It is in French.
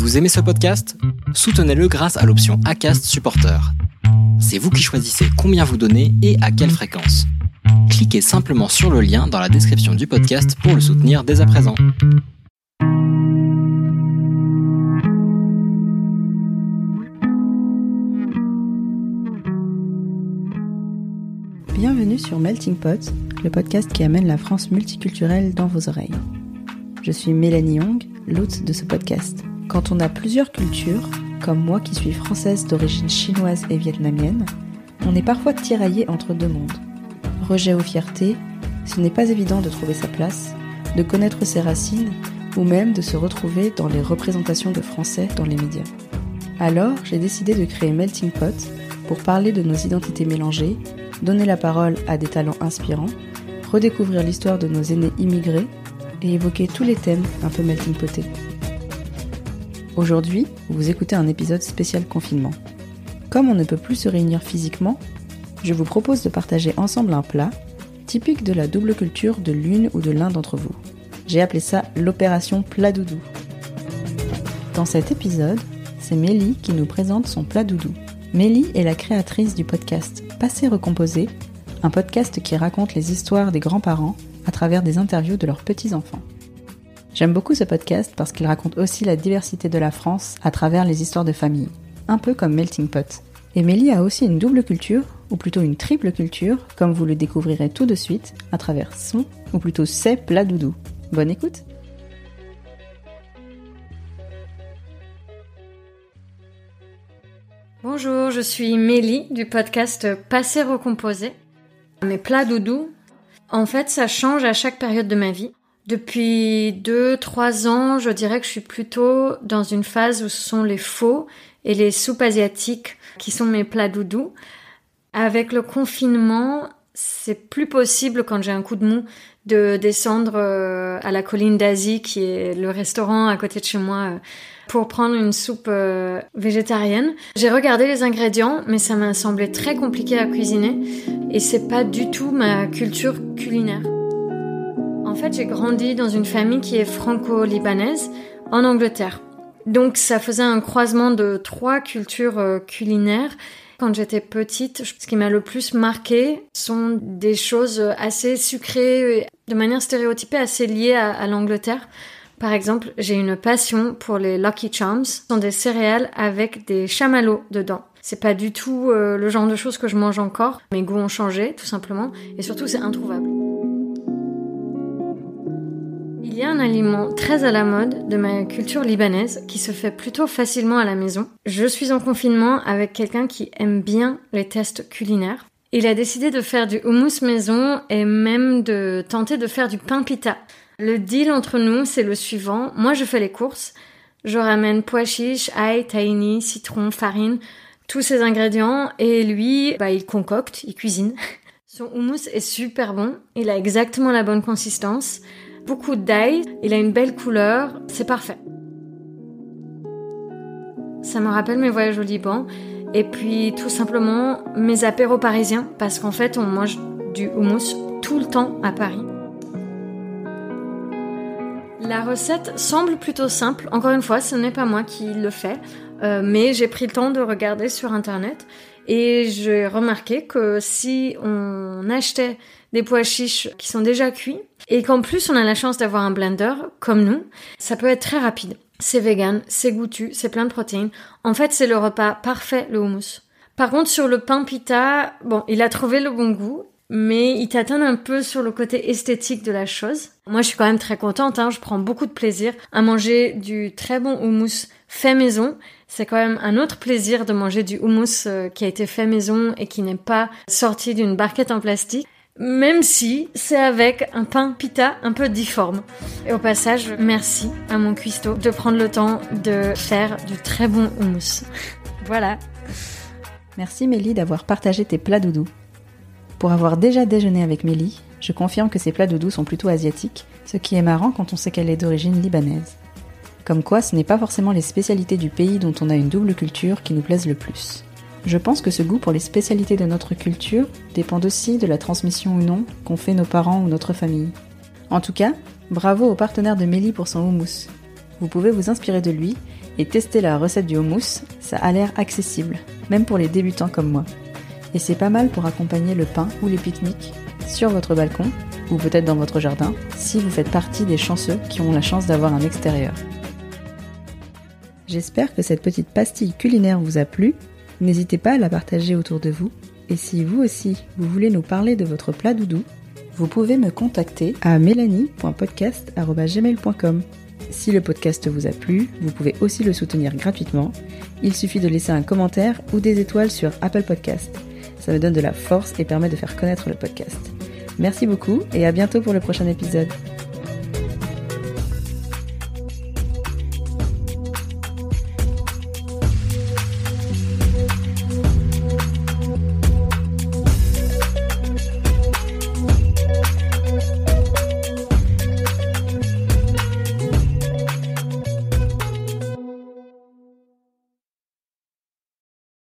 Vous aimez ce podcast? Soutenez-le grâce à l'option ACAST Supporter. C'est vous qui choisissez combien vous donnez et à quelle fréquence. Cliquez simplement sur le lien dans la description du podcast pour le soutenir dès à présent. Bienvenue sur Melting Pot, le podcast qui amène la France multiculturelle dans vos oreilles. Je suis Mélanie Young, l'hôte de ce podcast. Quand on a plusieurs cultures, comme moi qui suis française d'origine chinoise et vietnamienne, on est parfois tiraillé entre deux mondes. Rejet ou fierté, ce n'est pas évident de trouver sa place, de connaître ses racines ou même de se retrouver dans les représentations de français dans les médias. Alors, j'ai décidé de créer Melting Pot pour parler de nos identités mélangées, donner la parole à des talents inspirants, redécouvrir l'histoire de nos aînés immigrés et évoquer tous les thèmes un peu melting potés. Aujourd'hui, vous écoutez un épisode spécial confinement. Comme on ne peut plus se réunir physiquement, je vous propose de partager ensemble un plat typique de la double culture de l'une ou de l'un d'entre vous. J'ai appelé ça l'opération plat doudou. Dans cet épisode, c'est Mélie qui nous présente son plat doudou. Mélie est la créatrice du podcast Passé recomposé, un podcast qui raconte les histoires des grands-parents à travers des interviews de leurs petits-enfants. J'aime beaucoup ce podcast parce qu'il raconte aussi la diversité de la France à travers les histoires de famille, un peu comme Melting Pot. Et Mélie a aussi une double culture, ou plutôt une triple culture, comme vous le découvrirez tout de suite à travers son, ou plutôt ses plats doudou. Bonne écoute Bonjour, je suis Mélie du podcast Passé recomposé. Mes plats doudou, en fait, ça change à chaque période de ma vie. Depuis deux, trois ans, je dirais que je suis plutôt dans une phase où ce sont les faux et les soupes asiatiques qui sont mes plats doudou. Avec le confinement, c'est plus possible quand j'ai un coup de mou de descendre euh, à la colline d'Asie, qui est le restaurant à côté de chez moi, euh, pour prendre une soupe euh, végétarienne. J'ai regardé les ingrédients, mais ça m'a semblé très compliqué à cuisiner et c'est pas du tout ma culture culinaire. En fait, j'ai grandi dans une famille qui est franco-libanaise en Angleterre. Donc ça faisait un croisement de trois cultures culinaires quand j'étais petite, ce qui m'a le plus marqué sont des choses assez sucrées, de manière stéréotypée, assez liées à, l'Angleterre. Par exemple, j'ai une passion pour les Lucky Charms. Ce sont des céréales avec des chamallows dedans. C'est pas du tout euh, le genre de choses que je mange encore. Mes goûts ont changé, tout simplement. Et surtout, c'est introuvable. Il y a un aliment très à la mode de ma culture libanaise qui se fait plutôt facilement à la maison. Je suis en confinement avec quelqu'un qui aime bien les tests culinaires. Il a décidé de faire du houmous maison et même de tenter de faire du pain pita. Le deal entre nous, c'est le suivant. Moi, je fais les courses. Je ramène pois chiches, ail, tahini, citron, farine, tous ces ingrédients et lui, bah, il concocte, il cuisine. Son houmous est super bon. Il a exactement la bonne consistance beaucoup d'ail, il a une belle couleur, c'est parfait. Ça me rappelle mes voyages au Liban et puis tout simplement mes apéros parisiens parce qu'en fait on mange du houmous tout le temps à Paris. La recette semble plutôt simple. Encore une fois, ce n'est pas moi qui le fais, euh, mais j'ai pris le temps de regarder sur internet et j'ai remarqué que si on achetait des pois chiches qui sont déjà cuits et qu'en plus on a la chance d'avoir un blender comme nous, ça peut être très rapide. C'est vegan, c'est goûtu, c'est plein de protéines. En fait, c'est le repas parfait, le houmous. Par contre, sur le pain pita, bon, il a trouvé le bon goût, mais il t'atteint un peu sur le côté esthétique de la chose. Moi, je suis quand même très contente, hein, je prends beaucoup de plaisir à manger du très bon houmous fait maison. C'est quand même un autre plaisir de manger du houmous euh, qui a été fait maison et qui n'est pas sorti d'une barquette en plastique même si c'est avec un pain pita un peu difforme. Et au passage, merci à mon cuistot de prendre le temps de faire du très bon houmous. voilà. Merci Mélie d'avoir partagé tes plats doudous. Pour avoir déjà déjeuné avec Mélie, je confirme que ces plats doudous sont plutôt asiatiques, ce qui est marrant quand on sait qu'elle est d'origine libanaise. Comme quoi, ce n'est pas forcément les spécialités du pays dont on a une double culture qui nous plaisent le plus. Je pense que ce goût pour les spécialités de notre culture dépend aussi de la transmission ou non qu'ont fait nos parents ou notre famille. En tout cas, bravo au partenaire de Mélie pour son houmous. Vous pouvez vous inspirer de lui et tester la recette du houmous, ça a l'air accessible, même pour les débutants comme moi. Et c'est pas mal pour accompagner le pain ou les pique-niques sur votre balcon ou peut-être dans votre jardin si vous faites partie des chanceux qui ont la chance d'avoir un extérieur. J'espère que cette petite pastille culinaire vous a plu. N'hésitez pas à la partager autour de vous. Et si vous aussi, vous voulez nous parler de votre plat doudou, vous pouvez me contacter à mélanie.podcast.gmail.com. Si le podcast vous a plu, vous pouvez aussi le soutenir gratuitement. Il suffit de laisser un commentaire ou des étoiles sur Apple Podcast. Ça me donne de la force et permet de faire connaître le podcast. Merci beaucoup et à bientôt pour le prochain épisode.